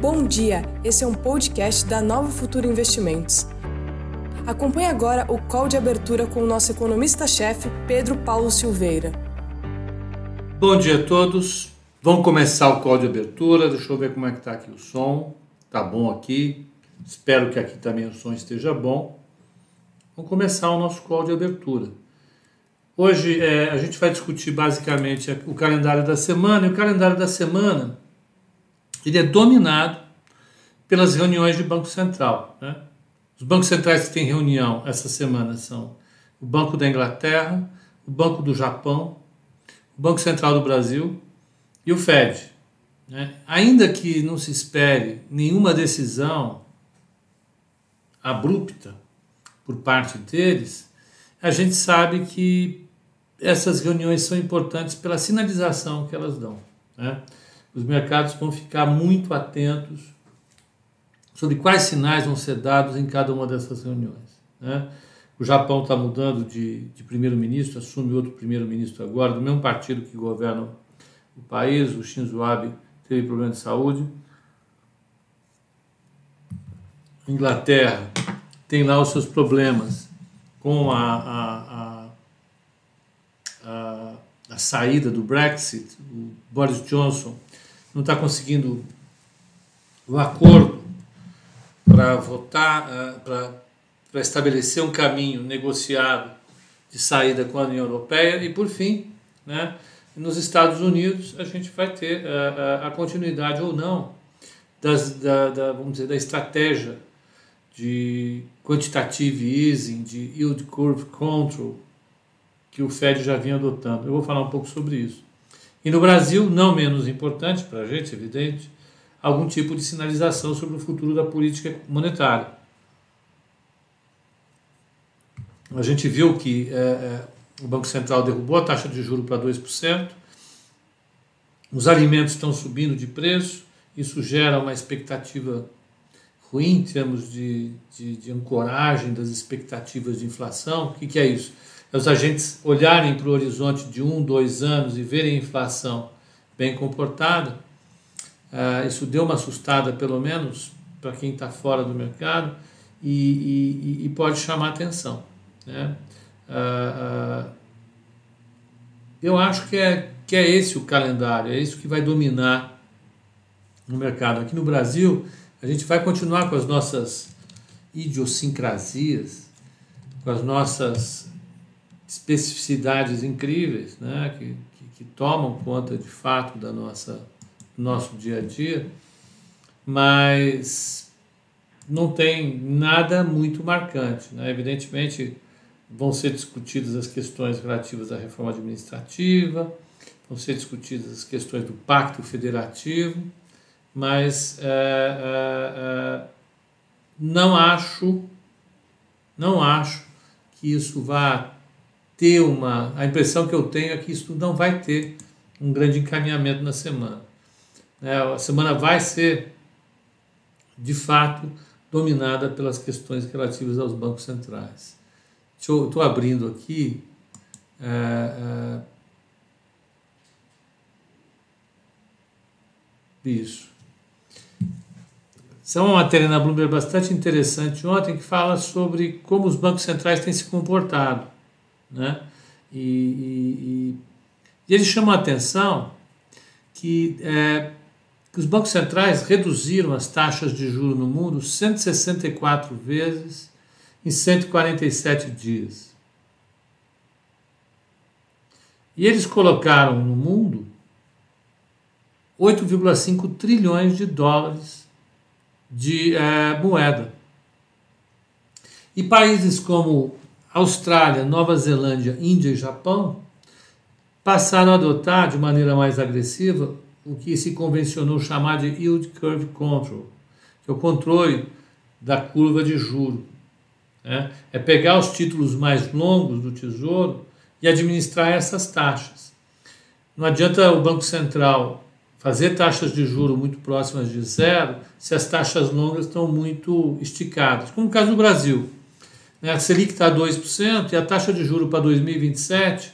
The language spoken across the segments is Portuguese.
Bom dia, esse é um podcast da Nova Futuro Investimentos. Acompanhe agora o call de abertura com o nosso economista-chefe, Pedro Paulo Silveira. Bom dia a todos. Vamos começar o call de abertura. Deixa eu ver como é que está aqui o som. Tá bom aqui. Espero que aqui também o som esteja bom. Vamos começar o nosso call de abertura. Hoje é, a gente vai discutir basicamente o calendário da semana. E o calendário da semana ele é dominado pelas reuniões de Banco Central. Né? Os bancos centrais que têm reunião essa semana são o Banco da Inglaterra, o Banco do Japão, o Banco Central do Brasil e o Fed. Né? Ainda que não se espere nenhuma decisão abrupta por parte deles, a gente sabe que essas reuniões são importantes pela sinalização que elas dão. Né? Os mercados vão ficar muito atentos sobre quais sinais vão ser dados em cada uma dessas reuniões. Né? O Japão está mudando de, de primeiro-ministro, assume outro primeiro-ministro agora, do mesmo partido que governa o país. O Shinzo Abe teve problema de saúde. A Inglaterra tem lá os seus problemas com a, a, a, a, a saída do Brexit. O Boris Johnson não está conseguindo um acordo para votar, uh, para estabelecer um caminho negociado de saída com a União Europeia e, por fim, né, nos Estados Unidos a gente vai ter uh, a continuidade ou não das, da, da, vamos dizer, da estratégia de quantitative easing, de yield curve control que o Fed já vinha adotando. Eu vou falar um pouco sobre isso. E no Brasil, não menos importante para a gente, evidente, algum tipo de sinalização sobre o futuro da política monetária. A gente viu que é, é, o Banco Central derrubou a taxa de juros para 2%, os alimentos estão subindo de preço, isso gera uma expectativa ruim em termos de, de, de ancoragem das expectativas de inflação. O que, que é isso? Os agentes olharem para o horizonte de um, dois anos e verem a inflação bem comportada. Uh, isso deu uma assustada, pelo menos, para quem está fora do mercado e, e, e, pode chamar atenção. Né? Uh, uh, eu acho que é, que é esse o calendário, é isso que vai dominar no mercado. Aqui no Brasil, a gente vai continuar com as nossas idiosincrasias, com as nossas especificidades incríveis, né, que, que, que, tomam conta de fato da nossa nosso dia a dia, mas não tem nada muito marcante. Né? Evidentemente, vão ser discutidas as questões relativas à reforma administrativa, vão ser discutidas as questões do pacto federativo, mas é, é, é, não acho, não acho que isso vá ter uma. A impressão que eu tenho é que isso não vai ter um grande encaminhamento na semana. É, a semana vai ser, de fato, dominada pelas questões relativas aos bancos centrais. Estou abrindo aqui. É, é, isso. Isso é uma matéria na Bloomberg bastante interessante ontem que fala sobre como os bancos centrais têm se comportado. Né? E, e, e eles chamam a atenção que, é, que os bancos centrais reduziram as taxas de juros no mundo 164 vezes em 147 dias. E eles colocaram no mundo 8,5 trilhões de dólares de é, moeda. E países como Austrália, Nova Zelândia, Índia e Japão passaram a adotar de maneira mais agressiva o que se convencionou chamar de Yield Curve Control, que é o controle da curva de juro. Né? É pegar os títulos mais longos do Tesouro e administrar essas taxas. Não adianta o Banco Central fazer taxas de juro muito próximas de zero se as taxas longas estão muito esticadas, como no caso do Brasil. Né? A Selic está a 2% e a taxa de juro para 2027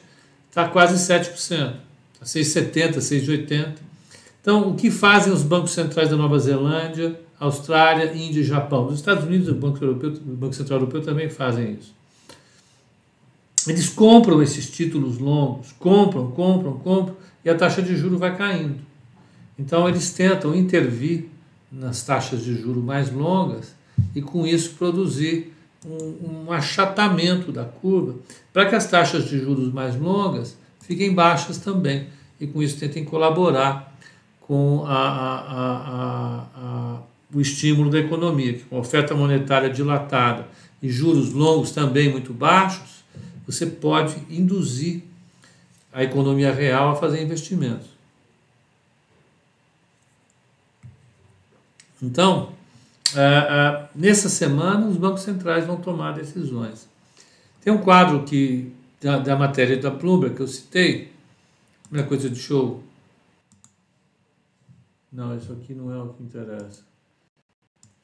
está quase 7%, está 6,70%, 6,80%. Então, o que fazem os bancos centrais da Nova Zelândia, Austrália, Índia e Japão? Os Estados Unidos, o Banco, Europeu, o Banco Central Europeu também fazem isso. Eles compram esses títulos longos, compram, compram, compram, e a taxa de juro vai caindo. Então, eles tentam intervir nas taxas de juro mais longas e, com isso, produzir um, achatamento da curva para que as taxas de juros mais longas fiquem baixas também e, com isso, tentem colaborar com a, a, a, o estímulo da economia, que com oferta monetária dilatada e juros longos também muito baixos, você pode induzir a economia real a fazer investimentos. Então, é, é, nessa semana, os bancos centrais vão tomar decisões. Tem um quadro que da, da matéria da Bloomberg que eu citei, uma coisa de show. Não, isso aqui não é o que interessa.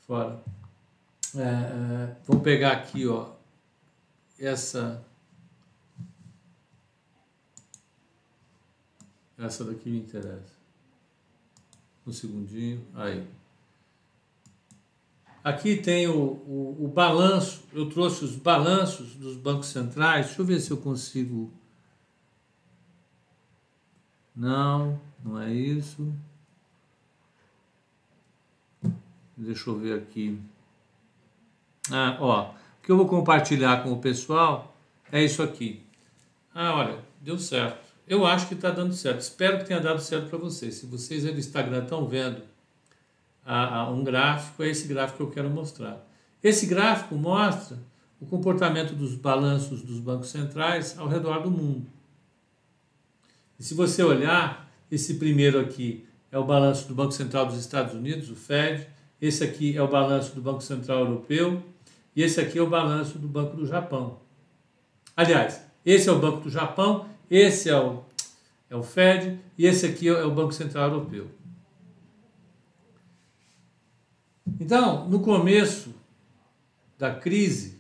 Fora. É, é, vamos pegar aqui, ó, essa essa daqui me interessa. Um segundinho, aí. Aqui tem o, o, o, balanço, eu trouxe os balanços dos bancos centrais. Deixa eu ver se eu consigo. Não, não é isso. Deixa eu ver aqui. Ah, ó, o que eu vou compartilhar com o pessoal é isso aqui. Ah, olha, deu certo. Eu acho que está dando certo. Espero que tenha dado certo para vocês. Se vocês aí do Instagram estão vendo a, a um gráfico, é esse gráfico que eu quero mostrar. Esse gráfico mostra o comportamento dos balanços dos bancos centrais ao redor do mundo. E se você olhar, esse primeiro aqui é o balanço do Banco Central dos Estados Unidos, o Fed, esse aqui é o balanço do Banco Central Europeu e esse aqui é o balanço do Banco do Japão. Aliás, esse é o Banco do Japão, esse é o, é o Fed e esse aqui é o Banco Central Europeu. Então, no começo da crise,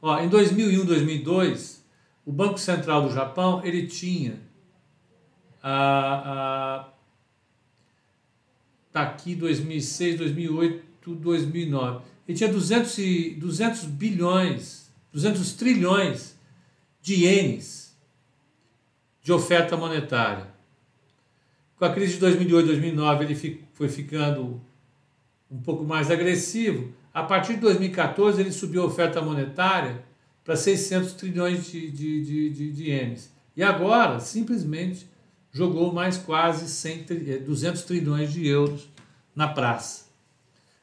ó, em 2001, 2002, o Banco Central do Japão ele tinha a, a tá aqui 2006, 2008, 2009. Ele tinha 200, e, 200 bilhões, 200 trilhões de ienes de oferta monetária. Com a crise de 2008, 2009, ele foi ficando um pouco mais agressivo. A partir de 2014, ele subiu a oferta monetária para 600 trilhões de, de, de, de, de ienes. E agora, simplesmente, jogou mais quase 100, 200 eh, trilhões de euros na praça.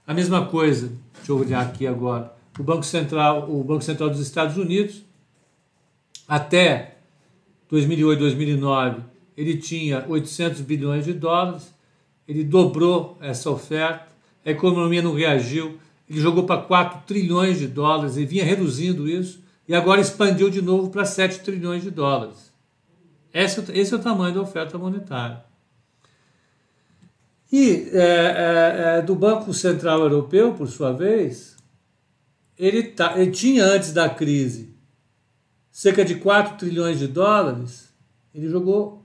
A mesma coisa, deixa eu olhar aqui agora, o Banco Central, o Banco Central dos Estados Unidos, até 2008, 2009, ele tinha 800 bilhões de dólares, ele dobrou essa oferta, a economia não reagiu, ele jogou para 4 trilhões de dólares e vinha reduzindo isso, e agora expandiu de novo para 7 trilhões de dólares. Esse, esse é o tamanho da oferta monetária. E é, é, é, do Banco Central Europeu, por sua vez, ele, tá, ele tinha antes da crise cerca de 4 trilhões de dólares, ele jogou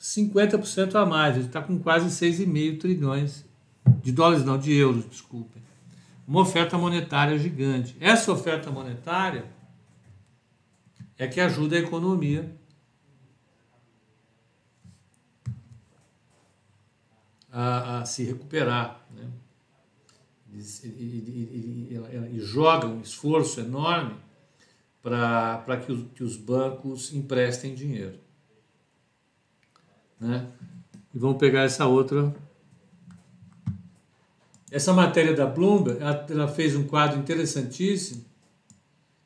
50% a mais, ele está com quase 6,5 trilhões de dólares não, de euros, desculpem. Uma oferta monetária gigante. Essa oferta monetária é que ajuda a economia a, a se recuperar. Né? E, e, e, e, joga um esforço enorme para que, que os bancos emprestem dinheiro. Né? E vamos pegar essa outra essa matéria da Bloomberg, ela, fez um quadro interessantíssimo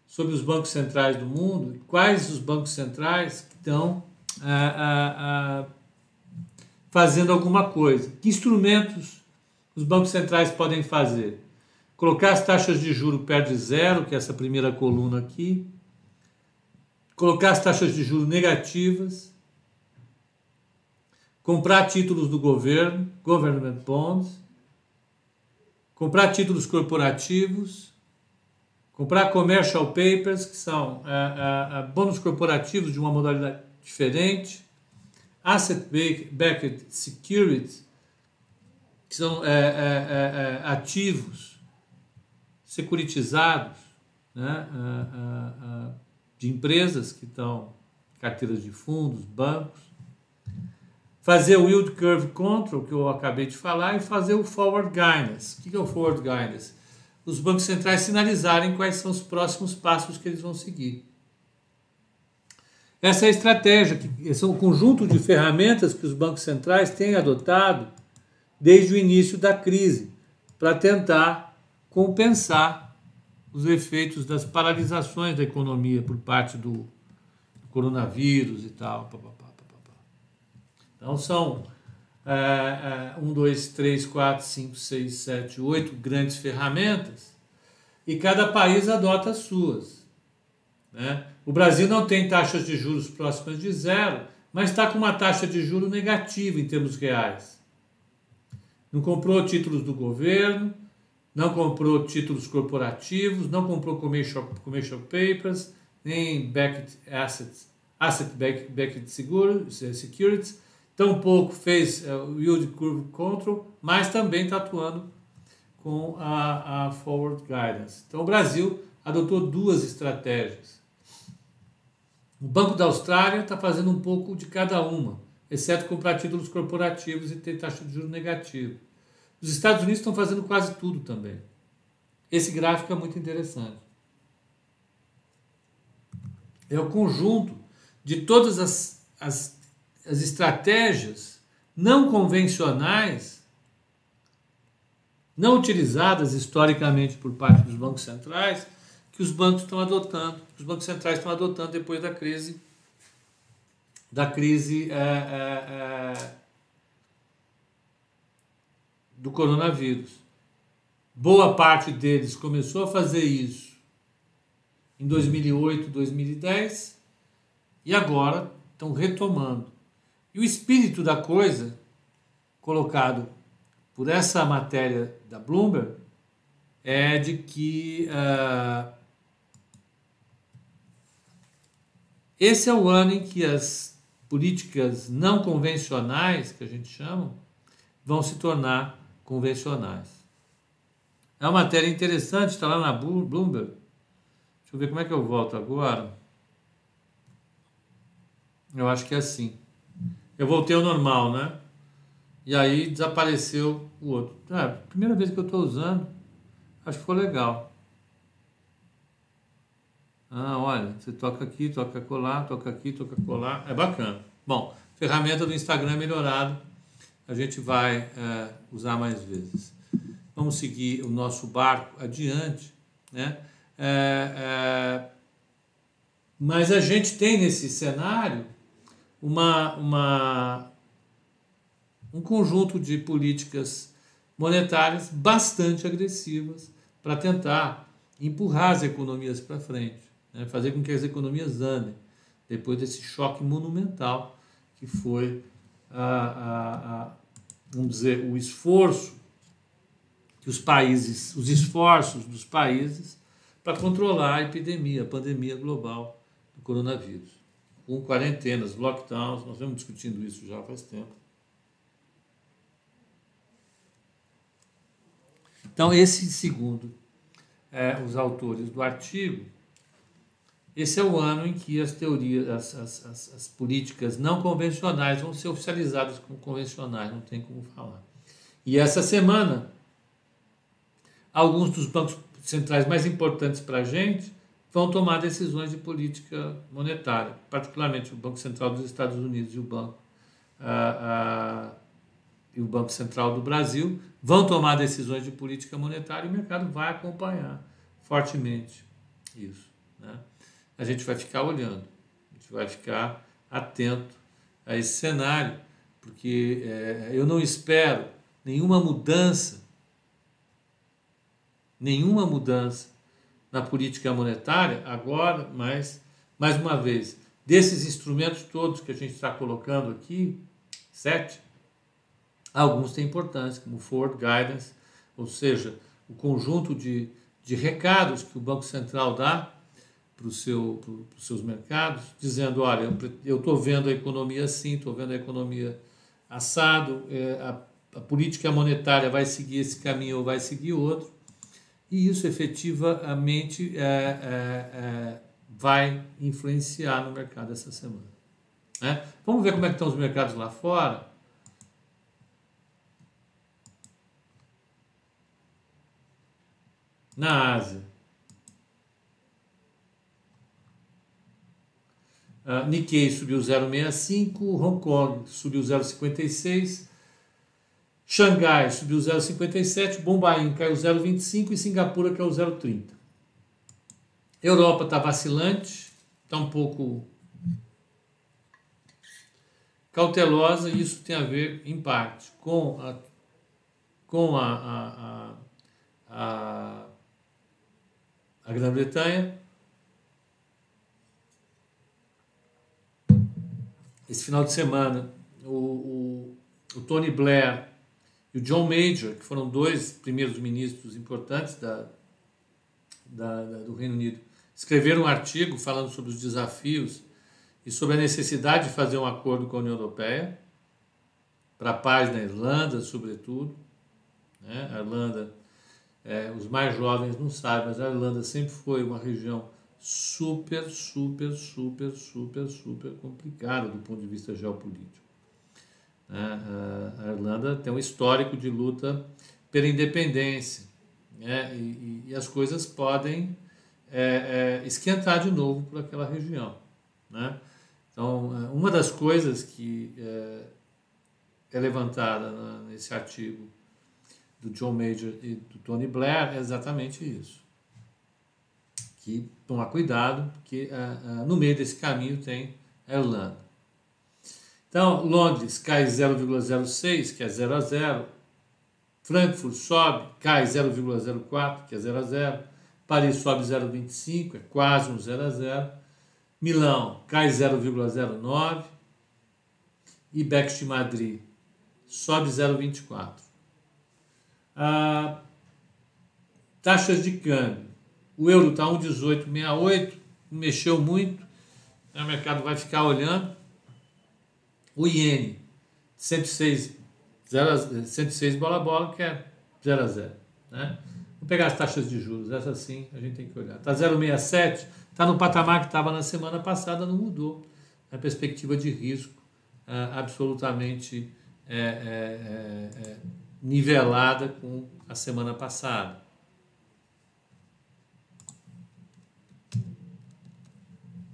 sobre os bancos centrais do mundo, quais os bancos centrais que estão ah, ah, ah, fazendo alguma coisa. Que instrumentos os bancos centrais podem fazer? Colocar as taxas de juro perto de zero, que é essa primeira coluna aqui. Colocar as taxas de juro negativas. Comprar títulos do governo, government bonds comprar títulos corporativos, comprar commercial papers, que são uh, uh, bônus corporativos de uma modalidade diferente, asset-backed securities, que são ativos securitizados né, de empresas que estão carteiras de fundos, bancos, fazer o yield curve control que eu acabei de falar e fazer o forward guidance. O que é o forward guidance? Os bancos centrais sinalizarem quais são os próximos passos que eles vão seguir. Essa é a estratégia, que esse é um conjunto de ferramentas que os bancos centrais têm adotado desde o início da crise para tentar compensar os efeitos das paralisações da economia por parte do coronavírus e tal. Pá, pá, então são é, é, um, dois, três, quatro, cinco, seis, sete, oito grandes ferramentas e cada país adota as suas. Né? O Brasil não tem taxas de juros próximas de zero, mas está com uma taxa de juro negativa em termos reais. Não comprou títulos do governo, não comprou títulos corporativos, não comprou commercial, commercial papers, nem backed assets, asset backed securities, tampouco fez uh, o yield curve control, mas também está atuando com a, a forward guidance. Então o Brasil adotou duas estratégias. O Banco da Austrália está fazendo um pouco de cada uma, exceto comprar títulos corporativos e ter taxa de juros negativa. Os Estados Unidos estão fazendo quase tudo também. Esse gráfico é muito interessante. É o conjunto de todas as, as, as estratégias não convencionais, não utilizadas historicamente por parte dos bancos centrais, que os bancos estão adotando, os bancos centrais estão adotando depois da crise da crise é, é, é, do coronavírus. Boa parte deles começou a fazer isso em 2008, 2010 e agora estão retomando. E o espírito da coisa, colocado por essa matéria da Bloomberg, é de que uh, Esse é o ano em que as políticas não convencionais, que a gente chama, vão se tornar convencionais. É uma matéria interessante, está lá na Bloomberg. Deixa eu ver como é que eu volto agora. Eu acho que é assim. Eu voltei ao normal, né? E aí desapareceu o outro. Ah, primeira vez que eu estou usando, acho que ficou legal. Ah, olha, você toca aqui, toca colar, toca aqui, toca colar. É bacana. Bom, ferramenta do Instagram melhorado. A gente vai é, usar mais vezes. Vamos seguir o nosso barco adiante, né? É, é, mas a gente tem nesse cenário uma, uma, um conjunto de políticas monetárias bastante agressivas para tentar empurrar as economias para frente né, fazer com que as economias andem, depois desse choque monumental que foi, a, a, a, vamos dizer, o esforço que os países, os esforços dos países para controlar a epidemia, a pandemia global do coronavírus, com quarentenas, lockdowns, nós vemos discutindo isso já faz tempo. Então, esse segundo é, os autores do artigo, esse é o ano em que as teorias, as, as, as, as, políticas não convencionais vão ser oficializadas como convencionais, não tem como falar. E essa semana, alguns dos bancos centrais mais importantes para a gente vão tomar decisões de política monetária, particularmente o Banco Central dos Estados Unidos e o Banco, ah, ah, e o Banco Central do Brasil vão tomar decisões de política monetária e o mercado vai acompanhar fortemente isso. Né? a gente vai ficar olhando, a gente vai ficar atento a esse cenário, porque é, eu não espero nenhuma mudança, nenhuma mudança na política monetária agora, mas, mais uma vez, desses instrumentos todos que a gente está colocando aqui, sete, alguns têm importância, como Forward Guidance, ou seja, o conjunto de, de recados que o Banco Central dá para seu, os seus mercados, dizendo: olha, eu estou vendo a economia assim, estou vendo a economia assado, é, a a política monetária vai seguir esse caminho ou vai seguir outro, e isso efetivamente é, é, é, vai influenciar no mercado essa semana. Né? Vamos ver como é que estão os mercados lá fora. Na Ásia. Uh, Nikkei subiu 0,65, Hong Kong subiu 0,56, Xangai subiu 0,57, Bombaim caiu 0,25 e Singapura caiu 0,30. Europa está vacilante, está um pouco cautelosa e isso tem a ver, em parte, com a, com a, a, a, a Grã-Bretanha. Esse final de semana, o, o, o Tony Blair e o John Major, que foram dois primeiros ministros importantes da, da, da, do Reino Unido, escreveram um artigo falando sobre os desafios e sobre a necessidade de fazer um acordo com a União Europeia para a paz na Irlanda, sobretudo. Né? A Irlanda, é, os mais jovens não sabem, mas a Irlanda sempre foi uma região super, super, super, super, super complicada do ponto de vista geopolítico. Né? A Irlanda tem um histórico de luta pela independência né? e, e as coisas podem é, é, esquentar de novo por aquela região. Né? Então, é, uma das coisas que é, é levantada nesse artigo do John Major e do Tony Blair é exatamente isso. Que tomar cuidado, porque é, no meio desse caminho tem a Irlanda. Então, Londres cai 0,06, que é 0 a 0. Frankfurt sobe, cai 0,04, que é 0 a 0. Paris sobe 0,25, é quase um 0 a 0. Milão cai 0,09 e Bex de Madrid sobe 0,24. Ah, taxas de câmbio. O euro está 1,1868, mexeu muito, o mercado vai ficar olhando. O iene, 106, 0 106 bola a bola, que é 0 a 0. Né? Vamos pegar as taxas de juros, essa sim a gente tem que olhar. Está 0,67, está no patamar que estava na semana passada, não mudou. A perspectiva de risco é, absolutamente é, é, é, nivelada com a semana passada.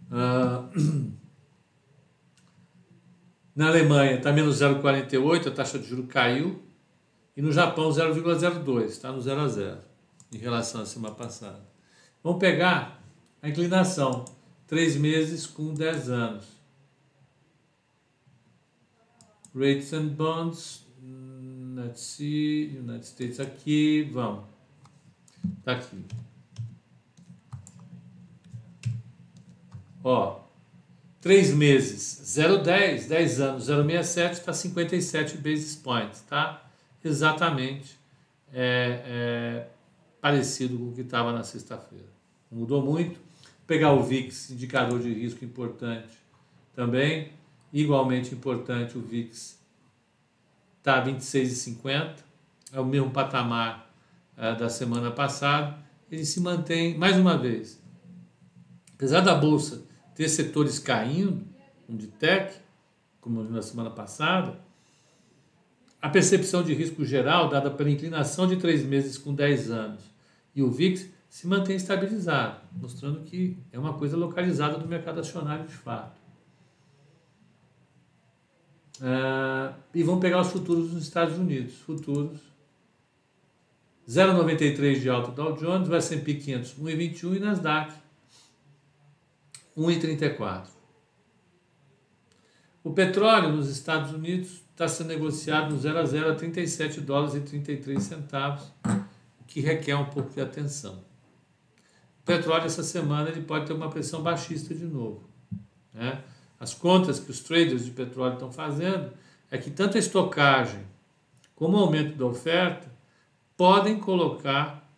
Uh, na Alemanha está menos 0,48, a taxa de juros caiu. E no Japão 0,02, está no 0 a 0 em relação à semana passada. Vamos pegar a inclinação, 3 meses com 10 anos. Rates and bonds, let's see, United States aqui, vamos. Tá aqui. Ó, 3 meses, 0,10, 10 anos, 0,67, está 57 basis points, tá? Exatamente é, é, parecido com o que estava na sexta-feira. Mudou muito pegar o VIX, indicador de risco importante também, igualmente importante o VIX está 26,50, é o mesmo patamar é, da semana passada, ele se mantém, mais uma vez, apesar da Bolsa ter setores caindo, um de tech, como na semana passada, a percepção de risco geral dada pela inclinação de três meses com 10 anos e o VIX se mantém estabilizado, mostrando que é uma coisa localizada do mercado acionário de fato. Uh, e vamos pegar os futuros dos Estados Unidos. Futuros 0,93 de alta Dow Jones, o S&P 500 1,21 e Nasdaq 1,34. O petróleo nos Estados Unidos está sendo negociado no 0 a 0 a 37 dólares e 33 centavos, o que requer um pouco de atenção. O petróleo essa semana ele pode ter uma pressão baixista de novo. Né? As contas que os traders de petróleo estão fazendo é que tanto a estocagem como o aumento da oferta podem colocar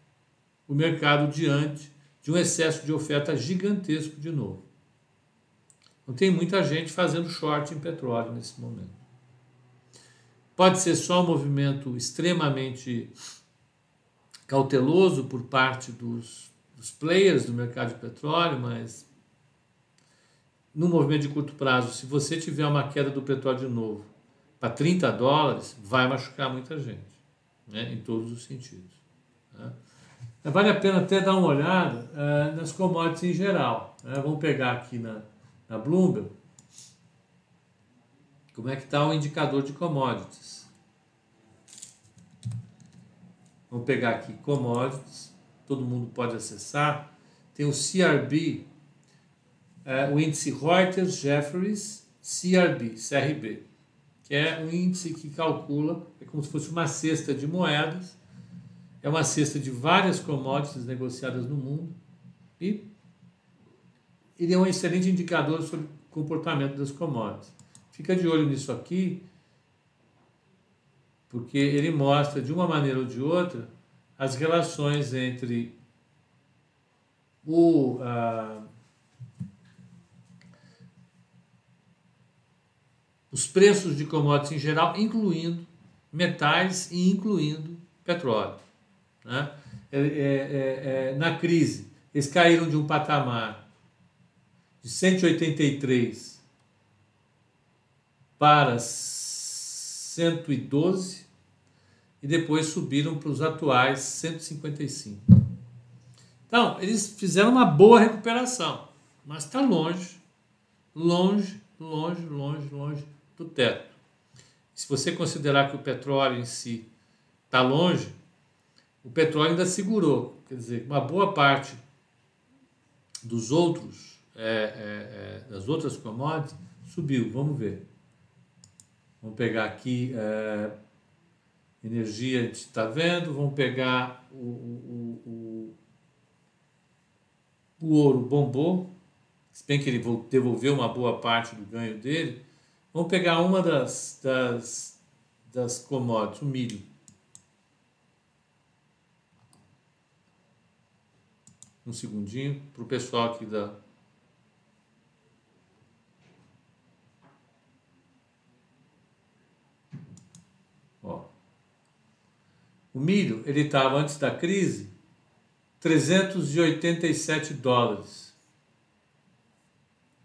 o mercado diante de um excesso de oferta gigantesco de novo. Não tem muita gente fazendo short em petróleo nesse momento. Pode ser só um movimento extremamente cauteloso por parte dos, dos players do mercado de petróleo, mas no movimento de curto prazo, se você tiver uma queda do petróleo de novo para 30 dólares, vai machucar muita gente, né, em todos os sentidos. Né? Vale a pena até dar uma olhada uh, nas commodities em geral. Né? Vamos pegar aqui na, na Bloomberg como é que está o indicador de commodities. Vamos pegar aqui commodities, todo mundo pode acessar. Tem o CRB, é, o índice Reuters Jefferies CRB, CRB, que é um índice que calcula, é como se fosse uma cesta de moedas, é uma cesta de várias commodities negociadas no mundo e ele é um excelente indicador sobre o comportamento das commodities. Fica de olho nisso aqui, porque ele mostra de uma maneira ou de outra as relações entre o, os preços de commodities em geral, incluindo metais e incluindo petróleo. Né? É, é, é, é na crise, eles caíram de um patamar de 183 para 112 e depois subiram para os atuais 155. Então, eles fizeram uma boa recuperação, mas está longe, longe, longe, longe, longe do teto. Se você considerar que o petróleo em si está longe, o petróleo ainda segurou. Quer dizer, uma boa parte dos outros, é, é, é, das outras commodities, subiu. Vamos ver. Vamos pegar aqui é, energia, a gente está vendo. Vamos pegar o, o, o, o ouro bombou. Se bem que ele devolveu uma boa parte do ganho dele, Vamos pegar uma das, das, das commodities, o milho. Um segundinho para o pessoal aqui da. Ó. O milho, ele estava antes da crise 387 dólares.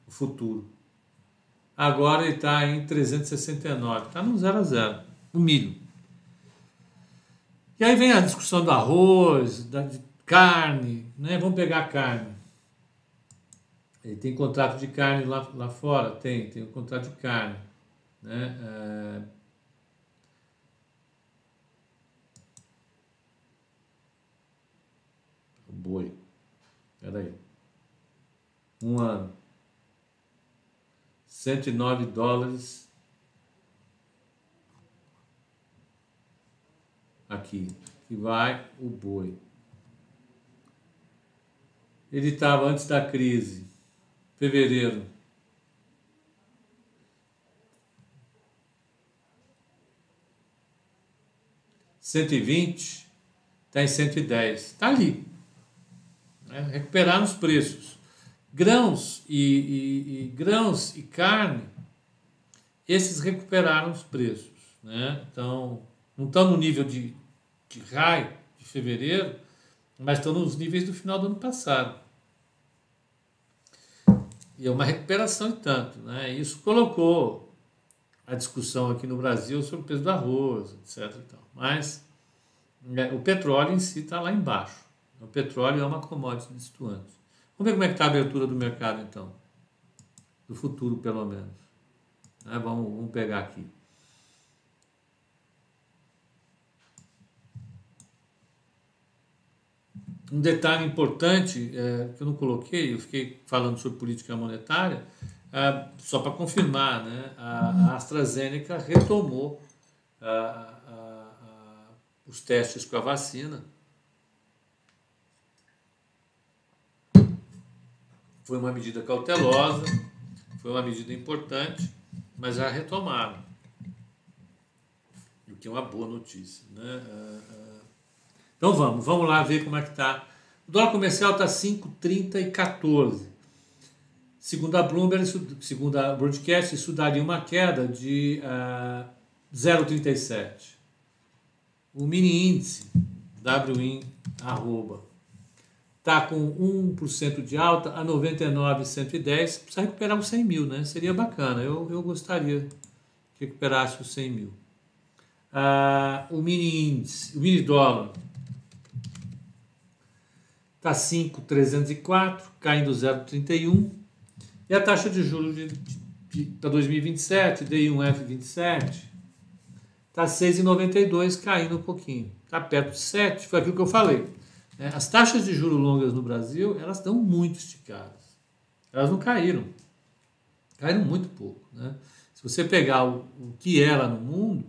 O futuro. Agora ele está em 369, está no 0 a 0, o milho. E aí vem a discussão do arroz, da carne, né? Vamos pegar carne. Ele tem contrato de carne lá, lá fora? Tem, tem um contrato de carne. Né? É... Boi. Peraí. Um ano. 109 dólares aqui, que vai o boi. Ele estava antes da crise, fevereiro. Cento e vinte, está em cento e dez, está ali. É, recuperar os preços grãos e, e, e, grãos e carne, esses recuperaram os preços. Né? Então, não estão no nível de, de raio de fevereiro, mas estão nos níveis do final do ano passado. E é uma recuperação e tanto. Né? Isso colocou a discussão aqui no Brasil sobre o peso do arroz, etc. Mas né, o petróleo em si está lá embaixo. O petróleo é uma commodity destituante. Vamos ver como é que está a abertura do mercado, então. Do futuro, pelo menos. Né? Vamos, vamos pegar aqui. Um detalhe importante é, que eu não coloquei, eu fiquei falando sobre política monetária, é, só para confirmar, né? a, a AstraZeneca retomou a, a, os testes com a vacina Foi uma medida cautelosa, foi uma medida importante, mas já retomaram. O que é uma boa notícia. Né? Ah, ah. Então vamos, vamos lá ver como é que está. O dólar comercial está 5,30 e 14. Segundo a Bloomberg, segundo a Broadcast, isso daria uma queda de uh, 0,37. O mini índice, WIN, arroba, está com 1% de alta a 99,110. Precisa recuperar os 100 mil, né? Seria bacana. Eu, eu gostaria que recuperasse os 100 mil. Ah, o mini índice, o mini dólar, está 5,304, caindo 0,31. E a taxa de juros para 2027, DI1F27, está 6,92, caindo um pouquinho. Está perto de 7, foi aquilo que eu falei. É, as taxas de juros longas no Brasil, elas estão muito esticadas. Elas não caíram. Caíram muito pouco. Né? Se você pegar o, o que é lá no mundo,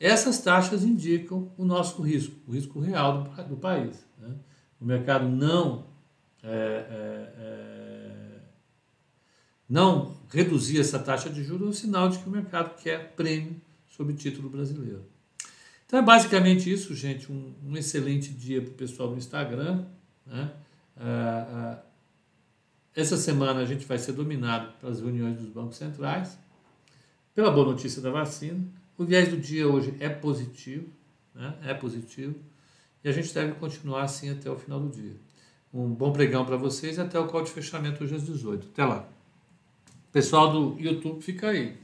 essas taxas indicam o nosso risco, o risco real do, do país. Né? O mercado não é, é, é, não reduzir essa taxa de juros é um sinal de que o mercado quer prêmio sobre título brasileiro. Então é basicamente isso, gente. Um, um excelente dia para o pessoal do Instagram. Né? Ah, ah, essa semana a gente vai ser dominado pelas reuniões dos bancos centrais, pela boa notícia da vacina. O viés do dia hoje é positivo, né? é positivo, e a gente deve continuar assim até o final do dia. Um bom pregão para vocês e até o call de fechamento hoje às 18. Até lá. Pessoal do YouTube, fica aí.